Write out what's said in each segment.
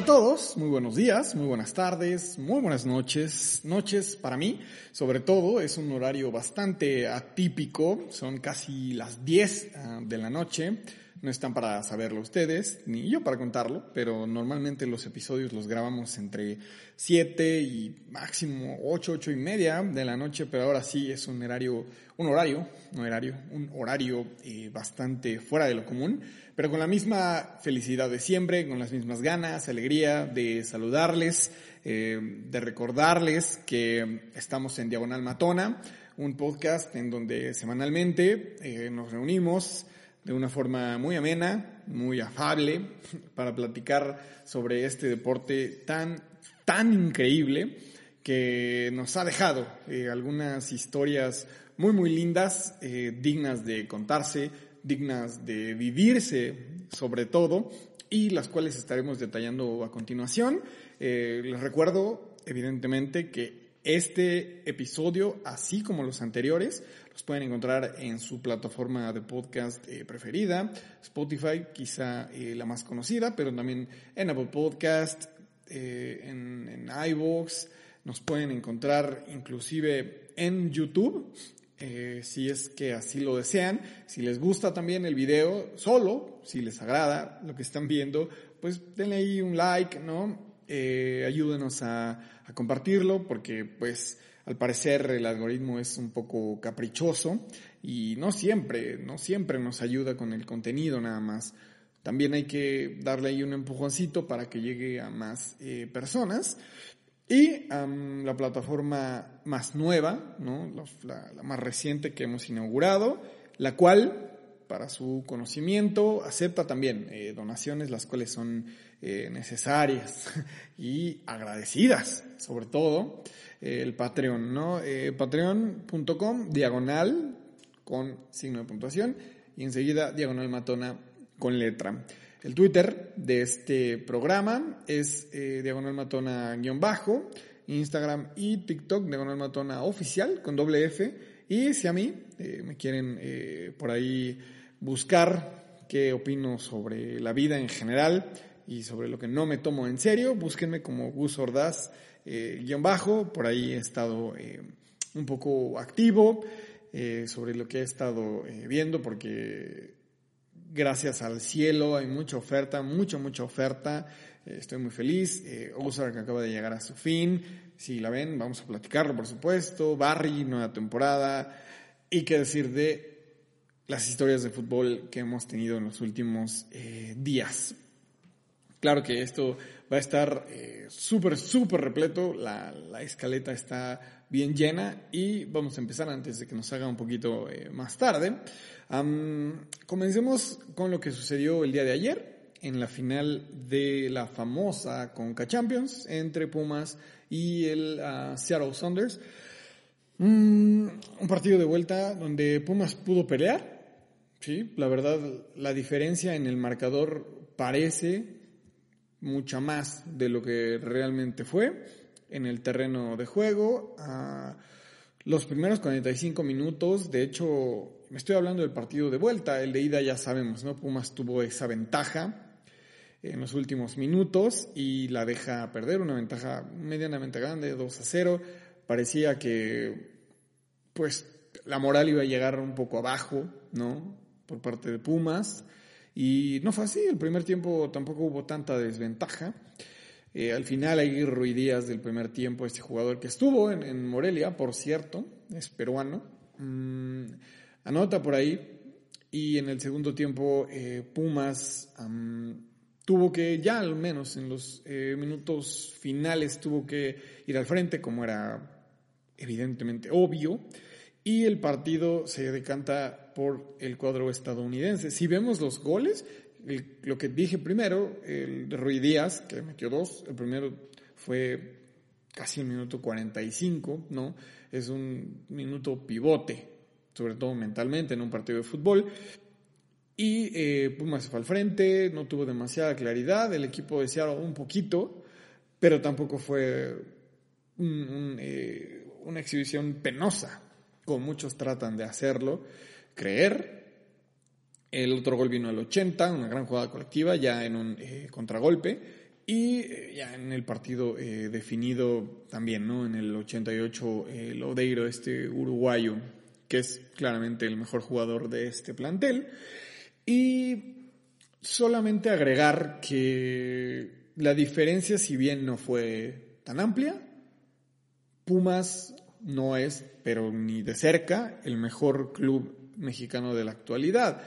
a todos, muy buenos días, muy buenas tardes, muy buenas noches. Noches para mí, sobre todo, es un horario bastante atípico, son casi las 10 ah, de la noche. No están para saberlo ustedes, ni yo para contarlo, pero normalmente los episodios los grabamos entre 7 y máximo 8, 8 y media de la noche, pero ahora sí es un horario, un horario, no horario, un horario eh, bastante fuera de lo común, pero con la misma felicidad de siempre, con las mismas ganas, alegría de saludarles, eh, de recordarles que estamos en Diagonal Matona, un podcast en donde semanalmente eh, nos reunimos, de una forma muy amena, muy afable, para platicar sobre este deporte tan, tan increíble que nos ha dejado eh, algunas historias muy, muy lindas, eh, dignas de contarse, dignas de vivirse sobre todo, y las cuales estaremos detallando a continuación. Eh, les recuerdo, evidentemente, que este episodio, así como los anteriores, los pueden encontrar en su plataforma de podcast eh, preferida, Spotify, quizá eh, la más conocida, pero también en Apple Podcast, eh, en, en iVoox, nos pueden encontrar inclusive en YouTube, si es que así lo desean. Si les gusta también el video solo, si les agrada lo que están viendo, pues denle ahí un like, ¿no? Ayúdenos a, a compartirlo porque pues al parecer el algoritmo es un poco caprichoso y no siempre, no siempre nos ayuda con el contenido nada más. También hay que darle ahí un empujoncito para que llegue a más eh, personas. Y la plataforma más nueva, ¿no? la, más reciente que hemos inaugurado, la cual, para su conocimiento, acepta también eh, donaciones, las cuales son eh, necesarias y agradecidas, sobre todo el Patreon, ¿no? Eh, Patreon.com, diagonal, con signo de puntuación, y enseguida diagonal matona con letra. El Twitter de este programa es eh, diagonal matona guion bajo, Instagram y TikTok diagonal matona oficial con doble F. Y si a mí eh, me quieren eh, por ahí buscar qué opino sobre la vida en general y sobre lo que no me tomo en serio, búsquenme como Gus Ordaz eh, guion bajo, por ahí he estado eh, un poco activo eh, sobre lo que he estado viendo porque gracias al cielo hay mucha oferta, mucha, mucha oferta. estoy muy feliz. Ozark acaba de llegar a su fin. Si la ven, vamos a platicarlo, por supuesto. Barry, nueva temporada. Y qué decir de las historias de fútbol que hemos tenido en los últimos días. Claro que esto va a estar eh, súper, súper repleto, la, la, escaleta está bien llena y vamos a empezar antes de que nos haga un poquito eh, más tarde. comencemos con lo que sucedió el día de ayer en la final de la famosa Conca Champions entre Pumas y el uh, Seattle Saunders. Mm, un partido de vuelta donde Pumas pudo pelear. Sí, la verdad, la diferencia en el marcador parece mucha más de lo que realmente fue en el terreno de juego. Ah, los primeros 45 minutos, de hecho, me estoy hablando del partido de vuelta, el de ida ya sabemos, ¿no? Pumas tuvo esa ventaja en los últimos minutos y la deja perder, una ventaja medianamente grande, 2 a 0. Parecía que, pues, la moral iba a llegar un poco abajo, ¿no? Por parte de Pumas. Y no fue así, el primer tiempo tampoco hubo tanta desventaja. Eh, al final hay Ruidías del primer tiempo, este jugador que estuvo en, Morelia, por cierto, es peruano, mm, anota por ahí y en el segundo tiempo eh, Pumas tuvo que, ya al menos en los eh, minutos finales, tuvo que ir al frente como era evidentemente obvio y el partido se decanta por el cuadro estadounidense. Si vemos los goles, lo que dije primero, el de Rui Díaz, que metió dos, el primero fue casi un minuto 45, ¿no? Es un minuto pivote, sobre todo mentalmente en un partido de fútbol. Y eh, Pumas fue al frente, no tuvo demasiada claridad, el equipo deseaba un poquito, pero tampoco fue eh, una exhibición penosa, como muchos tratan de hacerlo, creer. El otro gol vino al 80, una gran jugada colectiva, ya en un eh, contragolpe. Y eh, ya en el partido eh, definido también, ¿no? En el 88, el Odeiro, este uruguayo, que es claramente el mejor jugador de este plantel. Y solamente agregar que la diferencia, si bien no fue tan amplia, Pumas no es, pero ni de cerca, el mejor club mexicano de la actualidad.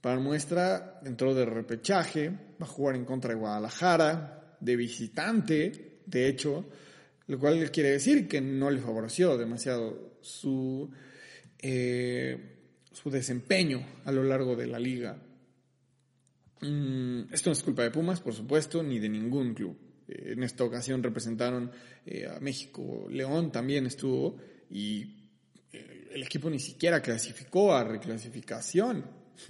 Para muestra, entró de repechaje, va a jugar en contra de Guadalajara, de visitante, de hecho, lo cual quiere decir que no le favoreció demasiado su, eh, su desempeño a lo largo de la liga. Mm, esto no es culpa de Pumas, por supuesto, ni de ningún club. Eh, en esta ocasión representaron eh, a México. León también estuvo y el equipo ni siquiera clasificó a reclasificación,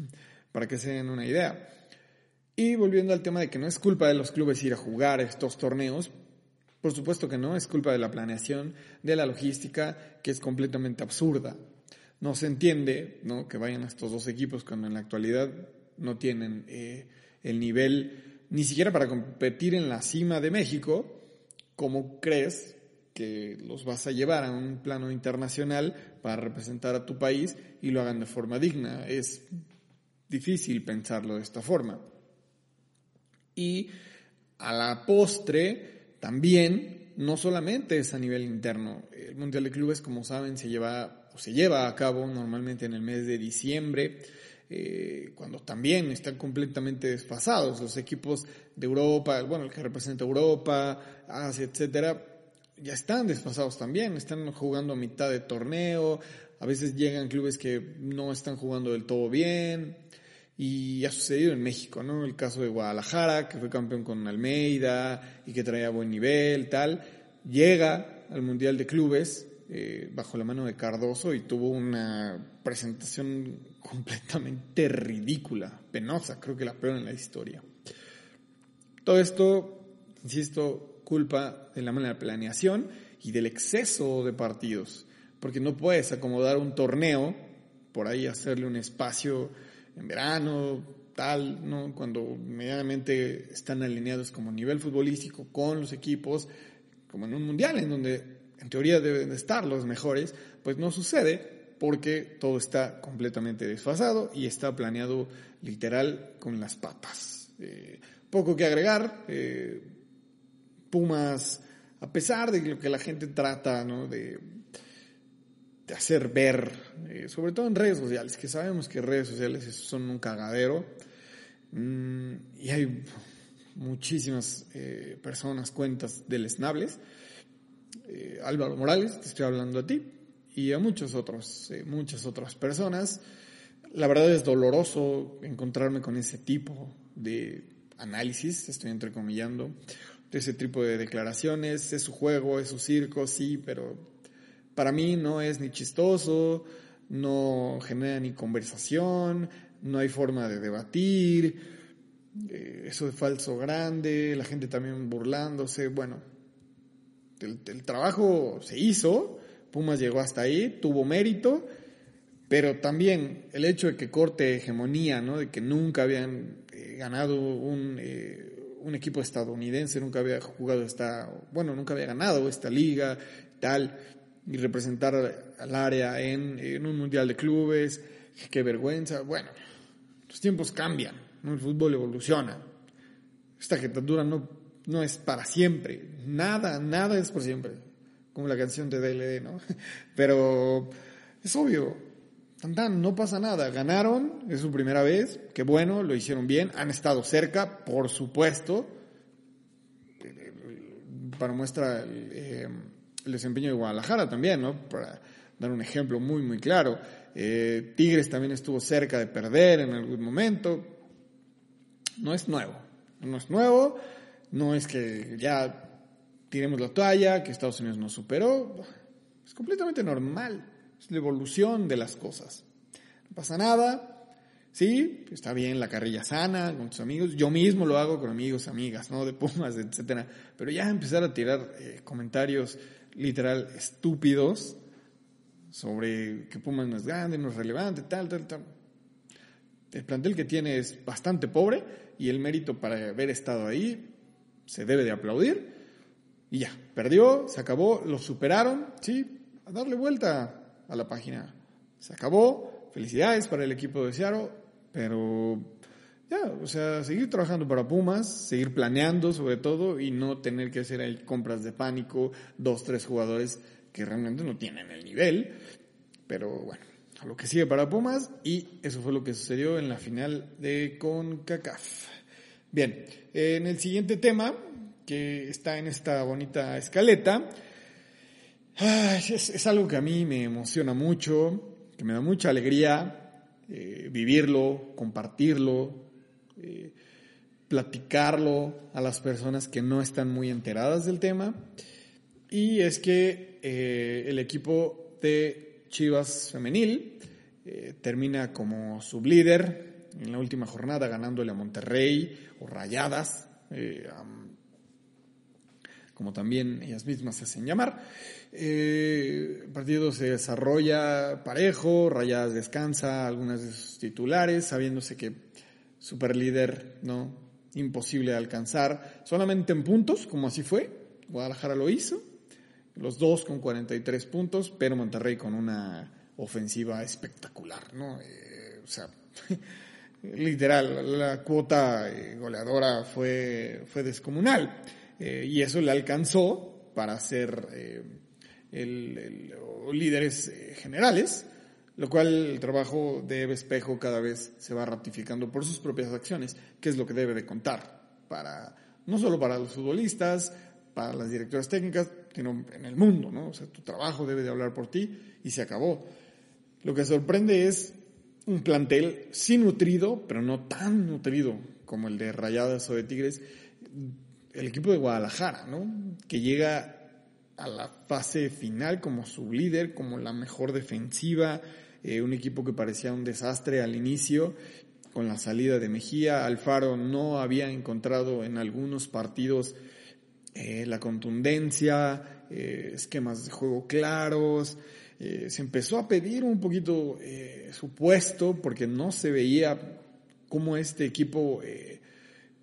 para que se den una idea. Y volviendo al tema de que no es culpa de los clubes ir a jugar estos torneos, por supuesto que no, es culpa de la planeación, de la logística, que es completamente absurda. No se entiende ¿no? que vayan estos dos equipos cuando en la actualidad no tienen eh, el nivel ni siquiera para competir en la cima de México, como crees que los vas a llevar a un plano internacional para representar a tu país y lo hagan de forma digna. Es difícil pensarlo de esta forma. Y a la postre, también, no solamente es a nivel interno. El Mundial de Clubes, como saben, se lleva, o se lleva a cabo normalmente en el mes de diciembre. Eh, cuando también están completamente desfasados los equipos de Europa, bueno, el que representa Europa, Asia, etcétera, ya están desfasados también, están jugando a mitad de torneo, a veces llegan clubes que no están jugando del todo bien, y ha sucedido en México, ¿no? El caso de Guadalajara, que fue campeón con Almeida y que traía buen nivel, tal, llega al Mundial de Clubes eh, bajo la mano de Cardoso y tuvo una presentación completamente ridícula, penosa, creo que la peor en la historia. Todo esto, insisto, culpa de la mala planeación y del exceso de partidos, porque no puedes acomodar un torneo, por ahí hacerle un espacio en verano, tal, ¿no? Cuando medianamente están alineados como nivel futbolístico con los equipos, como en un mundial en donde en teoría deben estar los mejores, pues no sucede porque todo está completamente desfasado y está planeado literal con las patas. Eh, poco que agregar, eh, Pumas, a pesar de lo que la gente trata ¿no? de hacer ver, eh, sobre todo en redes sociales, que sabemos que redes sociales son un cagadero mm, y hay muchísimas eh, personas, cuentas deleznables. Eh, Álvaro Morales, te estoy hablando a ti, y a muchos otros, muchas otras personas. La verdad es doloroso encontrarme con ese tipo de análisis, estoy entrecomillando, ese tipo de declaraciones, es su juego, es su circo, sí, pero para mí no es ni chistoso, no genera ni conversación, no hay forma de debatir, eh, eso de falso grande, la gente también burlándose, bueno, el, trabajo se hizo, Pumas llegó hasta ahí, tuvo mérito, pero también el hecho de que corte hegemonía, ¿no? de que nunca habían eh, ganado un, eh, un equipo estadounidense, nunca había jugado esta, bueno, nunca había ganado esta liga, tal, y representar al área en, un mundial de clubes. Qué vergüenza. Bueno, los tiempos cambian, el fútbol evoluciona. Esta agitatura no, no es para siempre. Nada, nada es por siempre. Como la canción de DLD, ¿no? Pero es obvio. Tan, no pasa nada. Ganaron, es su primera vez. Qué bueno, lo hicieron bien. Han estado cerca, por supuesto. Para muestra. Eh, el desempeño de Guadalajara también, ¿no? Para dar un ejemplo muy, muy claro. Eh, Tigres también estuvo cerca de perder en algún momento. No es nuevo, no es nuevo, no es que ya tiremos la toalla, que Estados Unidos nos superó. Es completamente normal, es la evolución de las cosas. No pasa nada, Sí, está bien la carrilla sana con tus amigos. Yo mismo lo hago con amigos, amigas, ¿no? De Pumas, etcétera. Pero ya empezar a tirar eh, comentarios literal estúpidos sobre que Pumas no es grande, no es relevante, tal, tal, tal. El plantel que tiene es bastante pobre y el mérito para haber estado ahí se debe de aplaudir. Y ya, perdió, se acabó, lo superaron, sí, a darle vuelta a la página. Se acabó, felicidades para el equipo de Seattle, pero ya, o sea, seguir trabajando para Pumas, seguir planeando sobre todo y no tener que hacer ahí compras de pánico, dos, tres jugadores que realmente no tienen el nivel, pero bueno, a lo que sigue para Pumas y eso fue lo que sucedió en la final de CONCACAF. Bien, en el siguiente tema, que está en esta bonita escaleta, es, algo que a mí me emociona mucho, que me da mucha alegría eh, vivirlo, compartirlo, eh, platicarlo a las personas que no están muy enteradas del tema. Y es que eh, el equipo de Chivas Femenil termina como sublíder en la última jornada ganándole a Monterrey o Rayadas como también ellas mismas se hacen llamar. Eh, el partido se desarrolla parejo, Rayadas descansa algunas de sus titulares, sabiéndose que superlíder, ¿no? Imposible de alcanzar, solamente en puntos, como así fue. Guadalajara lo hizo, los dos con 43 puntos, pero Monterrey con una ofensiva espectacular, ¿no? Eh, o sea, literal, la cuota eh, goleadora fue, fue descomunal. Eh, y eso le alcanzó para ser eh, el, líderes eh, generales, lo cual el trabajo de Eve Espejo cada vez se va ratificando por sus propias acciones, que es lo que debe de contar para no solo para los futbolistas, para las directoras técnicas, sino en el mundo, ¿no? O sea, tu trabajo debe de hablar por ti y se acabó. Lo que sorprende es un plantel sí nutrido, pero no tan nutrido como el de Rayadas o de Tigres, el equipo de Guadalajara, ¿no? Que llega a la fase final como su líder, como la mejor defensiva, eh, un equipo que parecía un desastre al inicio, con la salida de Mejía, Alfaro no había encontrado en algunos partidos eh, la contundencia, eh, esquemas de juego claros, se empezó a pedir un poquito su puesto porque no se veía cómo este equipo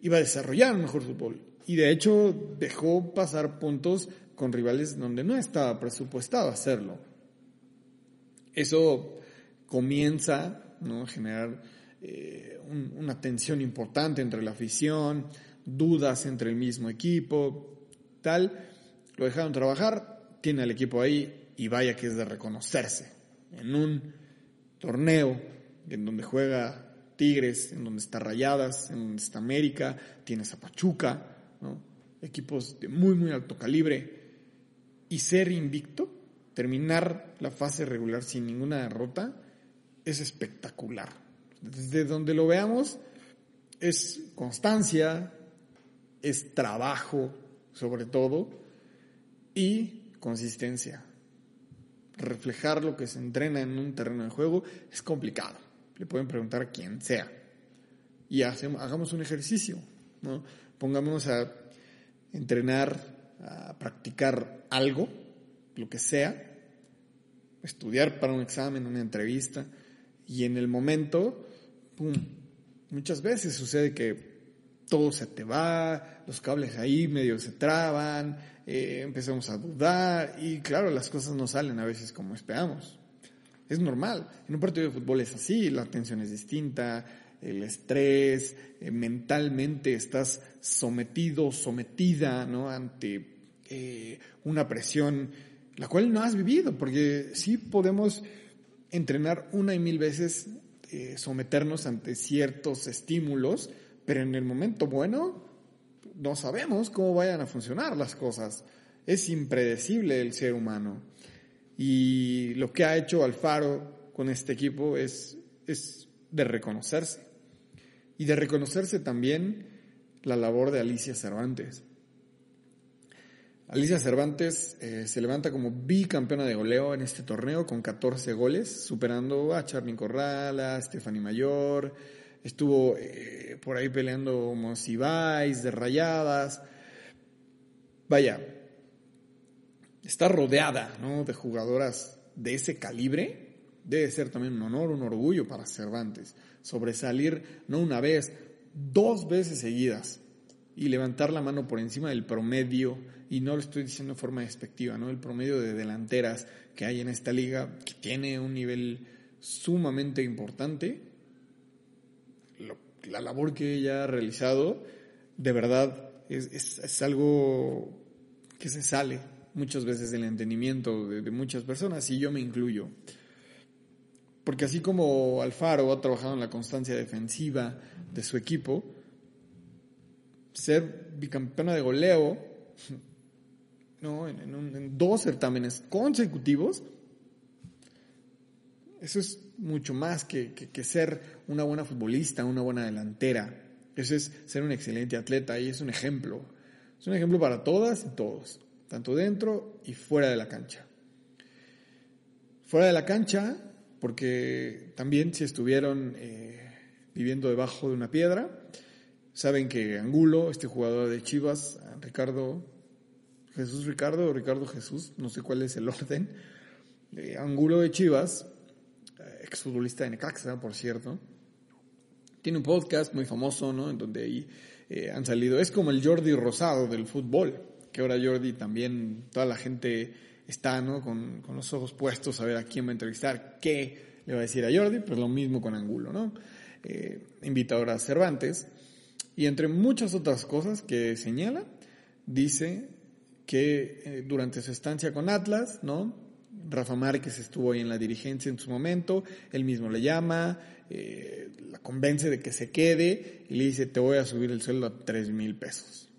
iba a desarrollar mejor fútbol. Y de hecho dejó pasar puntos con rivales donde no estaba presupuestado hacerlo. Eso comienza a generar eh, una tensión importante entre la afición, dudas entre el mismo equipo, tal. Lo dejaron trabajar, tiene al equipo ahí y vaya que es de reconocerse. En un torneo en donde juega Tigres, en donde está Rayadas, en donde está América, tienes a Pachuca, equipos de muy, muy alto calibre, y ser invicto, terminar la fase regular sin ninguna derrota, es espectacular. Desde donde lo veamos, es constancia, es trabajo sobre todo, y consistencia. Reflejar lo que se entrena en un terreno de juego es complicado. Le pueden preguntar a quien sea. Y hagamos un ejercicio. ¿No? pongámonos a entrenar, a practicar algo, lo que sea, estudiar para un examen, una entrevista, y en el momento, ¡pum! Muchas veces sucede que todo se te va, los cables ahí medio se traban, eh, empezamos a dudar y claro, las cosas no salen a veces como esperamos. Es normal. En un partido de fútbol es así, la atención es distinta, el estrés, eh, mentalmente estás sometido, sometida, ¿no? Ante eh, una presión, la cual no has vivido, porque sí podemos entrenar una y mil veces, eh, someternos ante ciertos estímulos, pero en el momento bueno no sabemos cómo vayan a funcionar las cosas. Es impredecible el ser humano. Y lo que ha hecho Alfaro con este equipo es, es de reconocerse y de reconocerse también la labor de Alicia Cervantes. Alicia Cervantes eh, se levanta como bicampeona de goleo en este torneo con 14 goles, superando a Charly Corral, a Stephanie Mayor, estuvo eh, por ahí peleando Monsiváis, de rayadas. Vaya, está rodeada de jugadoras de ese calibre, debe ser también un honor, un orgullo para Cervantes sobresalir no una vez, dos veces seguidas y levantar la mano por encima del promedio, y no lo estoy diciendo de forma despectiva, ¿no? El promedio de delanteras que hay en esta liga, que tiene un nivel sumamente importante, la labor que ella ha realizado, de verdad, es, algo que se sale muchas veces del entendimiento de, de muchas personas, y yo me incluyo. Porque así como Alfaro ha trabajado en la constancia defensiva de su equipo, ser bicampeona de goleo ¿no? en, dos certámenes consecutivos, eso es mucho más que, que, ser una buena futbolista, una buena delantera. Eso es ser un excelente atleta y es un ejemplo. Es un ejemplo para todas y todos, tanto dentro y fuera de la cancha. Fuera de la cancha, porque también si estuvieron eh, viviendo debajo de una piedra, Saben que Angulo, este jugador de Chivas, Ricardo, Jesús Ricardo o Ricardo Jesús, no sé cuál es el orden, Angulo de Chivas, eh, exfutbolista de Necaxa, por cierto, tiene un podcast muy famoso, ¿no? En donde ahí eh, han salido, es como el Jordi Rosado del fútbol, que ahora Jordi también, toda la gente está, ¿no? Con, con los ojos puestos a ver a quién va a entrevistar, qué le va a decir a Jordi, pues lo mismo con Angulo, ¿no? Eh, invitador a Cervantes. Y entre muchas otras cosas que señala, dice que eh, durante su estancia con Atlas, ¿no? Rafa Márquez estuvo ahí en la dirigencia en su momento, él mismo le llama, eh, la convence de que se quede y le dice, te voy a subir el sueldo a tres mil pesos.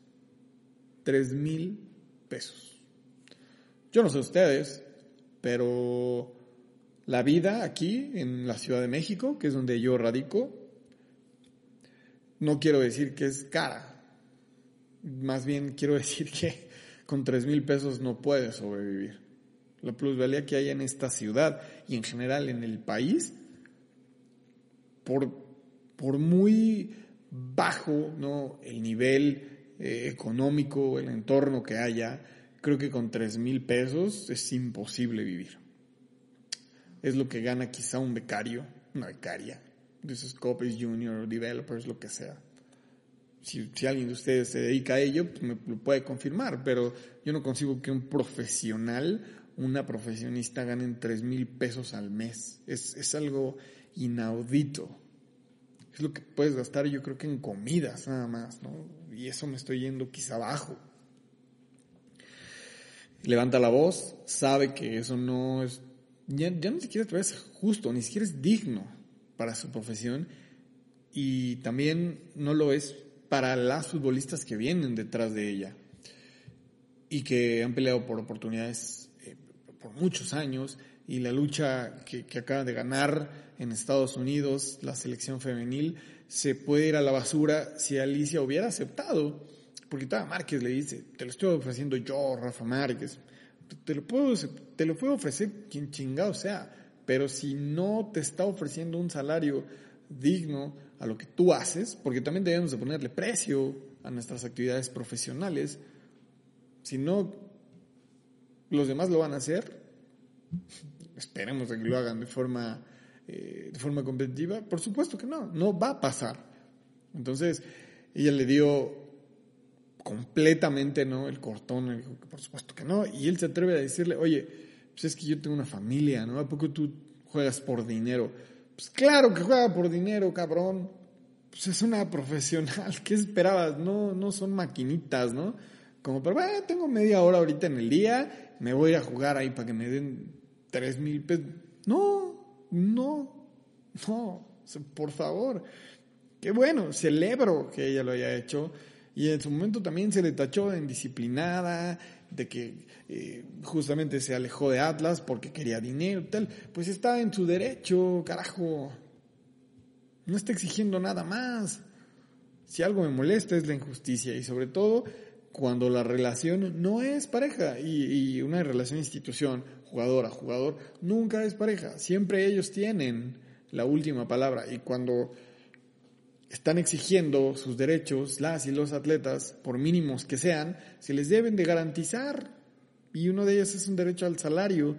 Tres mil pesos. Yo no sé ustedes, pero la vida aquí en la Ciudad de México, que es donde yo radico, no quiero decir que es cara. Más bien quiero decir que con tres mil pesos no puedes sobrevivir. La plusvalía que hay en esta ciudad y en general en el país, por, por muy bajo ¿no? el nivel eh, económico, el entorno que haya, creo que con tres mil pesos es imposible vivir. Es lo que gana quizá un becario, una becaria, de esos copies junior, developers, lo que sea. Si, si, alguien de ustedes se dedica a ello, pues me lo puede confirmar, pero yo no consigo que un profesional, una profesionista ganen tres mil pesos al mes. Es, es algo inaudito. Es lo que puedes gastar yo creo que en comidas nada más, ¿no? Y eso me estoy yendo quizá abajo. Levanta la voz, sabe que eso no es, ya, ya ni siquiera es justo, ni siquiera es digno para su profesión y también no lo es para las futbolistas que vienen detrás de ella y que han peleado por oportunidades eh, por muchos años y la lucha que, que acaba de ganar en Estados Unidos la selección femenil se puede ir a la basura si Alicia hubiera aceptado porque estaba Márquez le dice te lo estoy ofreciendo yo Rafa Márquez te lo puedo te lo puedo ofrecer quien chingado sea pero si no te está ofreciendo un salario digno a lo que tú haces, porque también debemos de ponerle precio a nuestras actividades profesionales, si no los demás lo van a hacer, esperemos que lo hagan de forma, eh, de forma competitiva, por supuesto que no, no va a pasar. Entonces, ella le dio completamente no el cortón, por supuesto que no, y él se atreve a decirle, oye, pues es que yo tengo una familia, ¿no? ¿A poco tú juegas por dinero? Pues claro que juega por dinero, cabrón. Pues es una profesional. ¿Qué esperabas? No, no son maquinitas, ¿no? Como, pero bueno, tengo media hora ahorita en el día, me voy a jugar ahí para que me den tres mil pesos. No, no, no, por favor. Qué bueno, celebro que ella lo haya hecho. Y en su momento también se le tachó de indisciplinada, de que eh, justamente se alejó de Atlas porque quería dinero tal, pues está en su derecho, carajo. No está exigiendo nada más. Si algo me molesta es la injusticia y sobre todo cuando la relación no es pareja y, y una relación institución, jugador a jugador, nunca es pareja. Siempre ellos tienen la última palabra y cuando están exigiendo sus derechos, las y los atletas, por mínimos que sean, se les deben de garantizar. Y uno de ellos es un derecho al salario.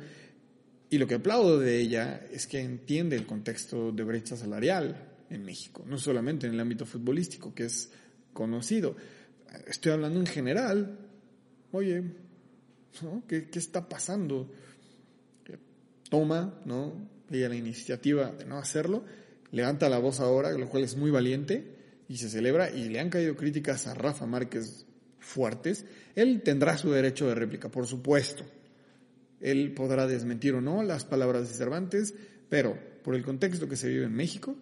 Y lo que aplaudo de ella es que entiende el contexto de brecha salarial en México, no solamente en el ámbito futbolístico, que es conocido. estoy hablando en general. Oye, ¿Qué, ¿Qué, está pasando? Toma, ¿no? Ella la iniciativa de no hacerlo, levanta la voz ahora, lo cual es muy valiente, y se celebra, y le han caído críticas a Rafa Márquez fuertes. Él tendrá su derecho de réplica, por supuesto. Él podrá desmentir o no las palabras de Cervantes, pero por el contexto que se vive en México,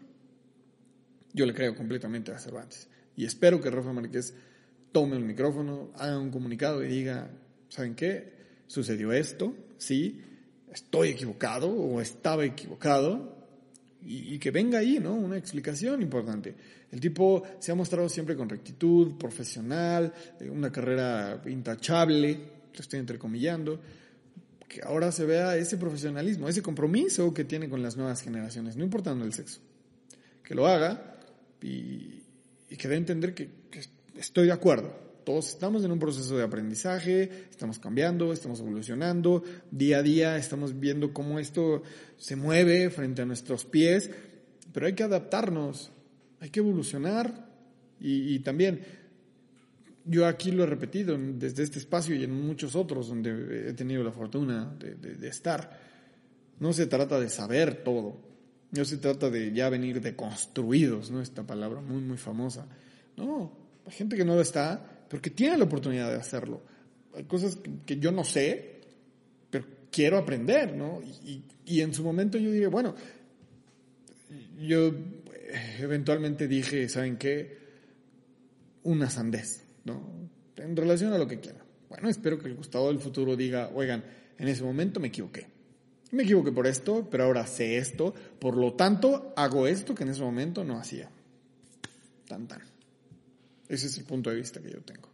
yo le creo completamente a Cervantes. Y espero que Rafa Márquez tome el micrófono, haga un comunicado y diga, ¿saben qué? Sucedió esto, sí, estoy equivocado o estaba equivocado, y, que venga ahí, ¿no? Una explicación importante. El tipo se ha mostrado siempre con rectitud, profesional, eh, una carrera intachable, lo estoy entrecomillando, que ahora se vea ese profesionalismo, ese compromiso que tiene con las nuevas generaciones, no importando el sexo. Que lo haga y, que dé a entender que estoy de acuerdo, todos estamos en un proceso de aprendizaje, estamos cambiando, estamos evolucionando, día a día estamos viendo cómo esto se mueve frente a nuestros pies, pero hay que adaptarnos, hay que evolucionar y, también yo aquí lo he repetido desde este espacio y en muchos otros donde he tenido la fortuna de, de estar. No se trata de saber todo, no se trata de ya venir deconstruidos, ¿no? Esta palabra muy, muy famosa. No, la gente que no está porque tiene la oportunidad de hacerlo. Hay cosas que, yo no sé, pero quiero aprender, ¿no? Y, en su momento yo dije, bueno, yo eventualmente dije, ¿saben qué? Una sandez, ¿no? En relación a lo que quiera. Bueno, espero que el Gustavo del futuro diga, oigan, en ese momento me equivoqué. Me equivoqué por esto, pero ahora sé esto, por lo tanto hago esto que en ese momento no hacía. Tan tan. Ese es el punto de vista que yo tengo.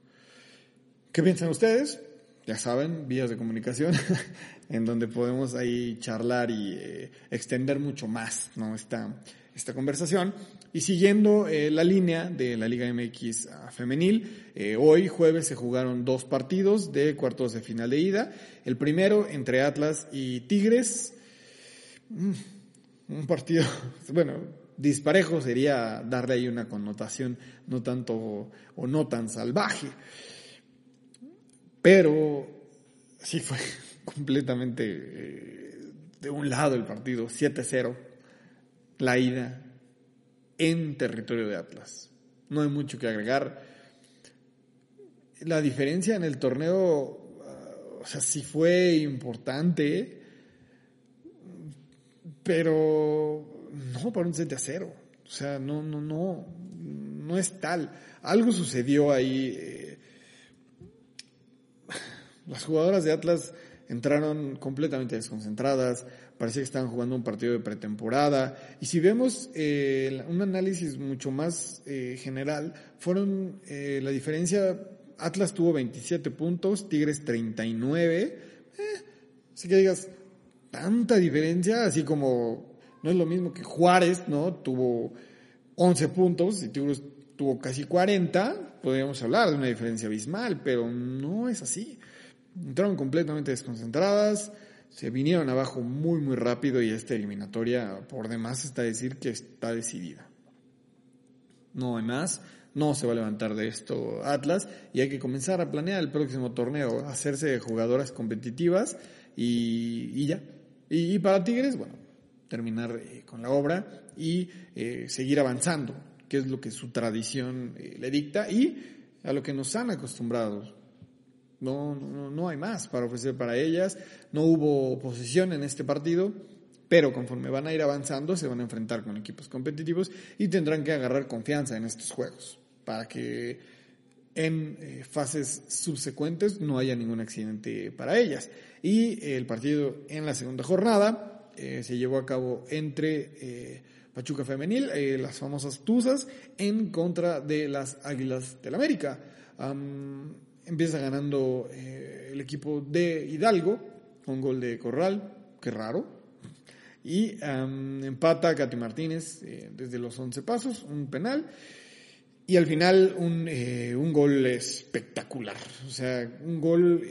¿Qué piensan ustedes? Ya saben, vías de comunicación en donde podemos ahí charlar y eh, extender mucho más ¿no? esta, esta conversación. Y siguiendo eh, la línea de la Liga MX femenil, eh, hoy jueves se jugaron dos partidos de cuartos de final de ida. El primero entre Atlas y Tigres. Mm, un partido, bueno, disparejo sería darle ahí una connotación no tanto o no tan salvaje. Pero sí fue completamente eh, de un lado el partido, 7-0, la ida en territorio de Atlas. No hay mucho que agregar. La diferencia en el torneo, o sea, sí fue importante, pero no para un 7 a 0. O sea, no, no, no, no es tal. Algo sucedió ahí. Eh, las jugadoras de Atlas entraron completamente desconcentradas, parecía que estaban jugando un partido de pretemporada. Y si vemos eh, un análisis mucho más eh, general, fueron la diferencia, Atlas tuvo 27 puntos, Tigres 39. así que digas, tanta diferencia, así como no es lo mismo que Juárez, ¿no? Tuvo 11 puntos y Tigres tuvo casi 40. Podríamos hablar de una diferencia abismal, pero no es así. Entraron completamente desconcentradas, se vinieron abajo muy, muy rápido y esta eliminatoria, por demás, está decir que está decidida. No hay más, no se va a levantar de esto Atlas y hay que comenzar a planear el próximo torneo, hacerse de jugadoras competitivas y, ya. y para Tigres, bueno, terminar eh, con la obra y eh, seguir avanzando, que es lo que su tradición eh, le dicta y a lo que nos han acostumbrado. No, no, hay más para ofrecer para ellas, no hubo oposición en este partido, pero conforme van a ir avanzando se van a enfrentar con equipos competitivos y tendrán que agarrar confianza en estos juegos para que en fases subsecuentes no haya ningún accidente para ellas. Y el partido en la segunda jornada eh, se llevó a cabo entre eh, Pachuca Femenil, eh, las famosas Tuzas, en contra de las Águilas del América. empieza ganando el equipo de Hidalgo con gol de Corral, qué raro. Y empata Katy Martínez desde los 11 pasos, un penal. Y al final un, un gol espectacular. O sea, un gol,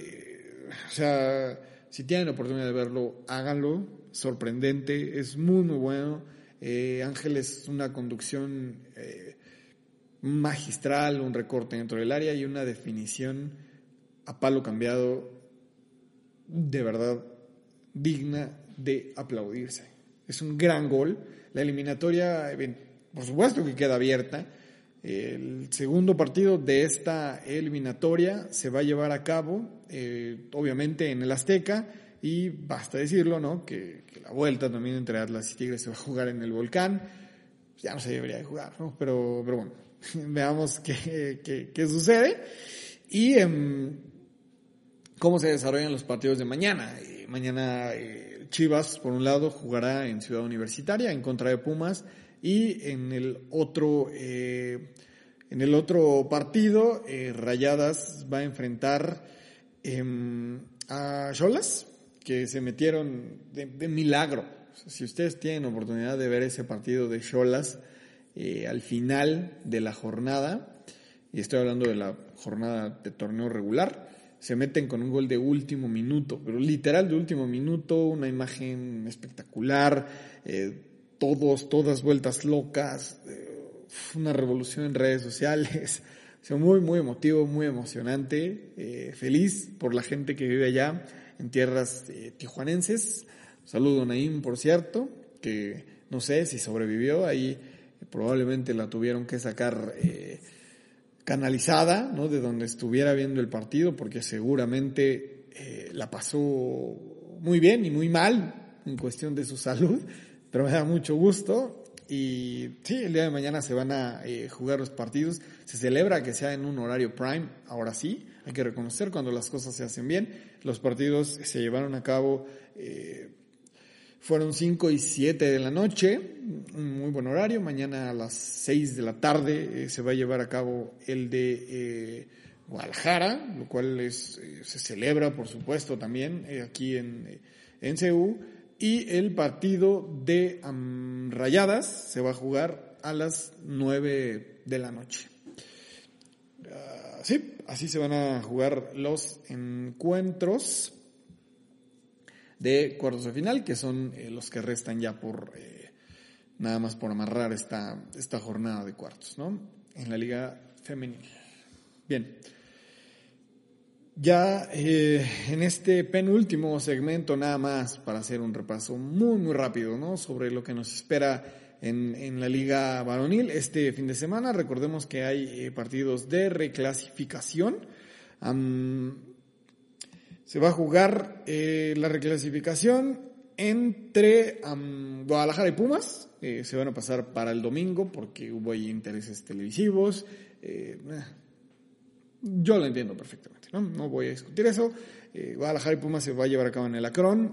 o sea, si tienen la oportunidad de verlo, háganlo sorprendente, es muy, muy bueno. Eh, Ángel es una conducción eh, magistral, un recorte dentro del área y una definición a palo cambiado de verdad digna de aplaudirse. Es un gran gol. La eliminatoria, por supuesto que queda abierta. El segundo partido de esta eliminatoria se va a llevar a cabo, eh, obviamente, en el Azteca. Y basta decirlo, ¿no? Que, la vuelta también entre Atlas y Tigres se va a jugar en el volcán. Ya no se debería de jugar, ¿no? Pero, pero bueno, veamos qué, qué, sucede. Y em, cómo se desarrollan los partidos de mañana. Eh, mañana eh, Chivas, por un lado, jugará en Ciudad Universitaria en contra de Pumas y en el otro, eh, en el otro partido, Rayadas va a enfrentar em, a Cholas, que se metieron de, milagro. si ustedes tienen oportunidad de ver ese partido de Cholas al final de la jornada, y estoy hablando de la jornada de torneo regular, se meten con un gol de último minuto, pero literal de último minuto, una imagen espectacular, eh, todos, todas vueltas locas, eh, una revolución en redes sociales, o muy, muy emotivo, muy emocionante, eh, feliz por la gente que vive allá en tierras tijuanenses. saludo a Naim, por cierto, que no sé si sobrevivió, ahí probablemente la tuvieron que sacar canalizada, ¿no? De donde estuviera viendo el partido, porque seguramente eh, la pasó muy bien y muy mal en cuestión de su salud, pero me da mucho gusto. Y sí, el día de mañana se van a eh, jugar los partidos. Se celebra que sea en un horario prime, ahora sí. Hay que reconocer cuando las cosas se hacen bien. Los partidos se llevaron a cabo eh, fueron 5 y 7 de la noche, un muy buen horario. Mañana a las 6 de la tarde eh, se va a llevar a cabo el de eh, Guadalajara, lo cual es, eh, se celebra, por supuesto, también aquí en, en. Y el partido de Rayadas se va a jugar a las 9 de la noche. Ah, sí, así se van a jugar los encuentros de cuartos de final, que son eh, los que restan ya por eh, nada más por amarrar esta, esta jornada de cuartos, ¿no? En la liga femenil. Bien. Ya eh, en este penúltimo segmento, nada más para hacer un repaso muy, muy rápido, ¿no? Sobre lo que nos espera en, en la liga varonil este fin de semana. Recordemos que hay partidos de reclasificación. Se va a jugar eh, la reclasificación entre Guadalajara y Pumas. Eh, se van a pasar para el domingo porque hubo ahí intereses televisivos. Eh, yo lo entiendo perfectamente, ¿no? No voy a discutir eso. Guadalajara y Pumas se va a llevar a cabo en el Acron.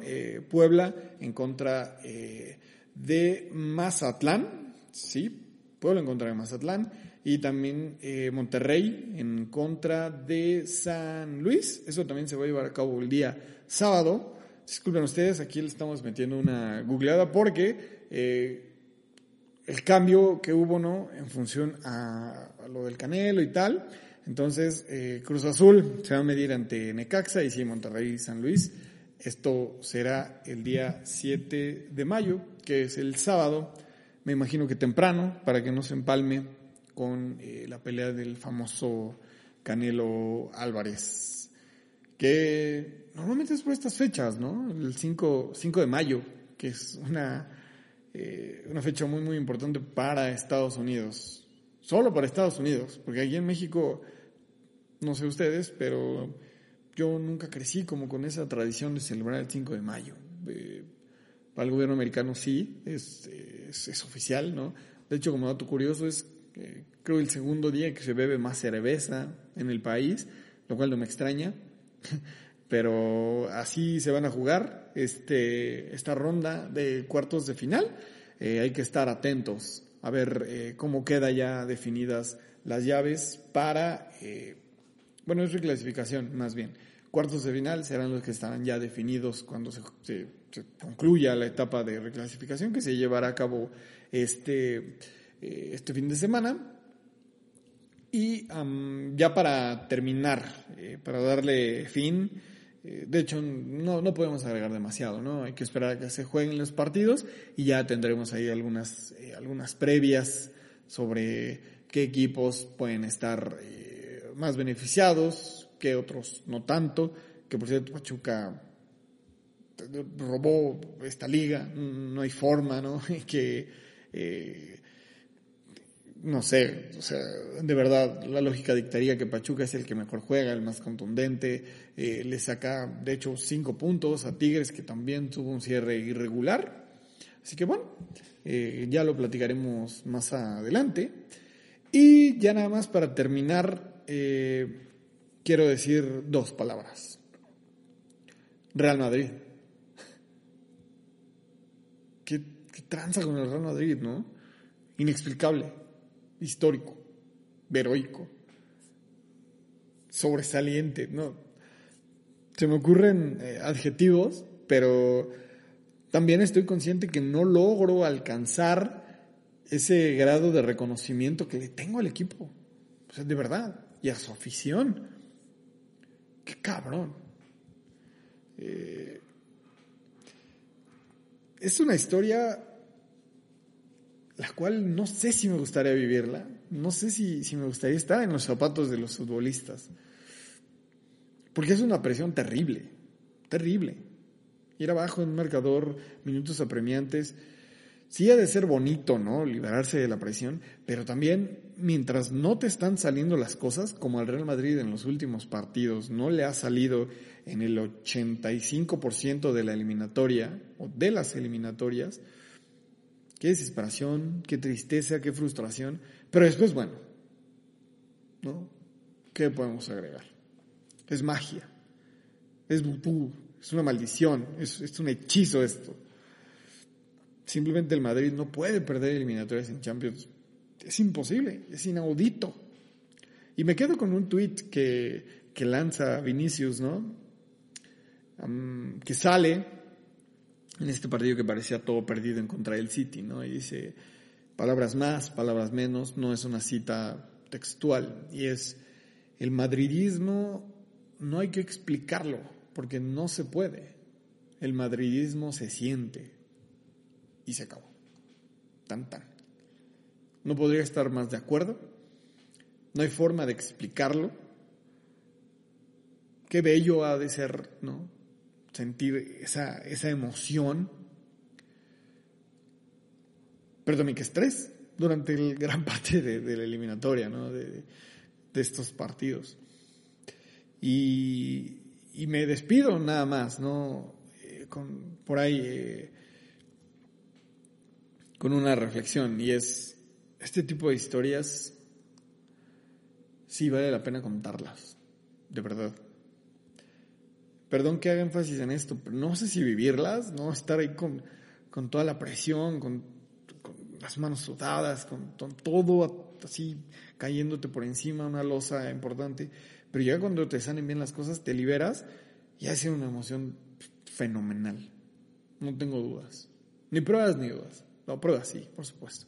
Puebla en contra de Mazatlán. Sí, Puebla en contra de Mazatlán y también eh, Monterrey en contra de San Luis. Eso también se va a llevar a cabo el día sábado. Disculpen ustedes, aquí le estamos metiendo una googleada porque eh, el cambio que hubo no en función a, lo del Canelo y tal. Entonces, eh, Cruz Azul se va a medir ante Necaxa y sí, Monterrey San Luis. Esto será el día 7 de mayo, que es el sábado. Me imagino que temprano, para que no se empalme con eh, la pelea del famoso Canelo Álvarez, que normalmente es por estas fechas, ¿no? El 5, 5 de mayo, que es una, eh, una fecha muy, muy importante para Estados Unidos. Solo para Estados Unidos, porque aquí en México, no sé ustedes, pero yo nunca crecí como con esa tradición de celebrar el 5 de mayo. Eh, para el gobierno americano sí, es, oficial, ¿no? De hecho, como dato curioso, es creo el segundo día que se bebe más cerveza en el país, lo cual no me extraña. Pero así se van a jugar este, esta ronda de cuartos de final. Eh, hay que estar atentos a ver eh, cómo queda ya definidas las llaves para, bueno, es reclasificación más bien. Cuartos de final serán los que estarán ya definidos cuando se, concluya la etapa de reclasificación que se llevará a cabo este eh, este fin de semana. Y ya para terminar, eh, para darle fin, eh, de hecho no, no, podemos agregar demasiado, ¿no? Hay que esperar a que se jueguen los partidos y ya tendremos ahí algunas, algunas previas sobre qué equipos pueden estar eh, más beneficiados, qué otros no tanto, que por cierto Pachuca robó esta liga, no hay forma, ¿no? que, eh, no sé, o sea, de verdad, la lógica dictaría que Pachuca es el que mejor juega, el más contundente, eh, le saca, de hecho, cinco puntos a Tigres, que también tuvo un cierre irregular. Así que bueno, eh, ya lo platicaremos más adelante. Y ya nada más para terminar, quiero decir dos palabras. Real Madrid. ¿Qué, tranza con el Real Madrid, no? Inexplicable, histórico, heroico, sobresaliente, ¿no? Se me ocurren eh, adjetivos, pero también estoy consciente que no logro alcanzar ese grado de reconocimiento que le tengo al equipo. De verdad. Y a su afición. Qué cabrón. Eh, es una historia la cual no sé si me gustaría vivirla, no sé si, si, me gustaría estar en los zapatos de los futbolistas, porque es una presión terrible, terrible. Ir abajo en un marcador, minutos apremiantes, sí ha de ser bonito, ¿no? Liberarse de la presión, pero también mientras no te están saliendo las cosas, como al Real Madrid en los últimos partidos, no le ha salido en el 85% de la eliminatoria o de las eliminatorias, qué desesperación, qué tristeza, qué frustración, pero después, bueno, ¿no? ¿Qué podemos agregar? Es magia, es vudú, es una maldición, es, es un hechizo esto. Simplemente el Madrid no puede perder eliminatorias en Champions. Es imposible, es inaudito. Y me quedo con un tuit que, que lanza Vinicius, ¿no? que sale en este partido que parecía todo perdido en contra del City, ¿no? Y dice, palabras más, palabras menos, no es una cita textual, y es, el madridismo no hay que explicarlo, porque no se puede. El madridismo se siente, y se acabó. Tan tan. No podría estar más de acuerdo. No hay forma de explicarlo. Qué bello ha de ser, ¿no? Sentir esa, esa emoción. Pero también qué estrés durante el gran parte de, la eliminatoria, ¿no? De, estos partidos. Y, y, me despido nada más, ¿no? Eh, con, por ahí eh, con una reflexión y es, este tipo de historias sí vale la pena contarlas, de verdad. Perdón que haga énfasis en esto, pero no sé si vivirlas, no estar ahí con, con toda la presión, con, las manos sudadas, con, todo así cayéndote por encima, una losa importante. Pero ya cuando te salen bien las cosas, te liberas y ha sido una emoción fenomenal. No tengo dudas. Ni pruebas ni dudas. No, prueba sí, por supuesto.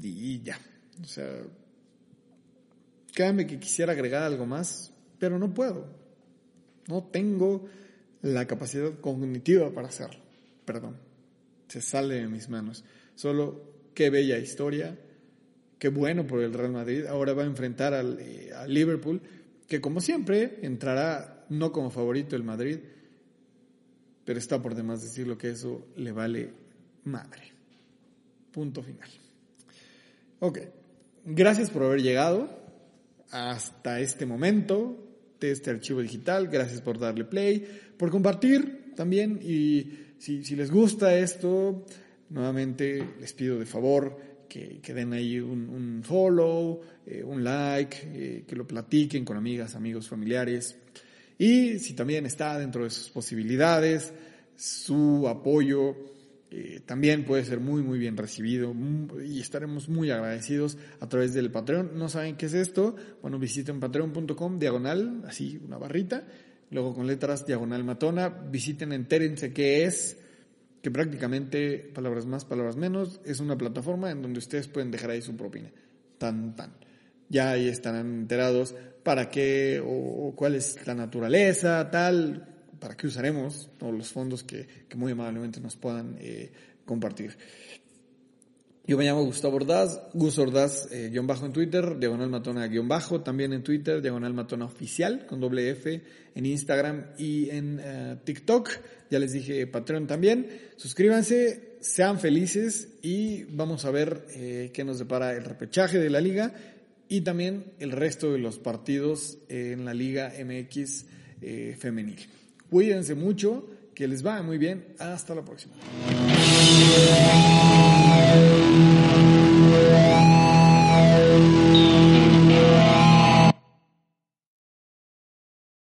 Y, ya. O sea, créanme que quisiera agregar algo más, pero no puedo. No tengo la capacidad cognitiva para hacerlo. Perdón. Se sale de mis manos. Solo qué bella historia. Qué bueno por el Real Madrid. Ahora va a enfrentar al, eh, Liverpool, que como siempre entrará no como favorito el Madrid, pero está por demás decirlo que eso le vale madre. Punto final. Ok, gracias por haber llegado hasta este momento de este archivo digital. Gracias por darle play, por compartir también. Y si, les gusta esto, nuevamente les pido de favor que, den ahí un, follow, eh, un like, eh, que lo platiquen con amigas, amigos, familiares. Y si también está dentro de sus posibilidades, su apoyo eh, también puede ser muy, muy bien recibido y estaremos muy agradecidos a través del Patreon. ¿No saben qué es esto? Bueno, visiten patreon.com, diagonal, así una barrita, luego con letras diagonal matona, visiten, entérense qué es, que prácticamente, palabras más, palabras menos, es una plataforma en donde ustedes pueden dejar ahí su propina. Tan, tan. Ya ahí estarán enterados para qué o, cuál es la naturaleza, tal, para qué usaremos todos los fondos que, muy amablemente nos puedan eh, compartir. Yo me llamo Gustavo Ordaz, Gus Ordaz, eh, guion bajo en Twitter, diagonal matona guion bajo, también en Twitter, diagonal matona oficial, con doble F, en Instagram y en eh, TikTok. Ya les dije Patreon también. Suscríbanse, sean felices y vamos a ver eh, qué nos depara el repechaje de la liga y también el resto de los partidos en la Liga MX femenil. Cuídense mucho, que les vaya muy bien. Hasta la próxima.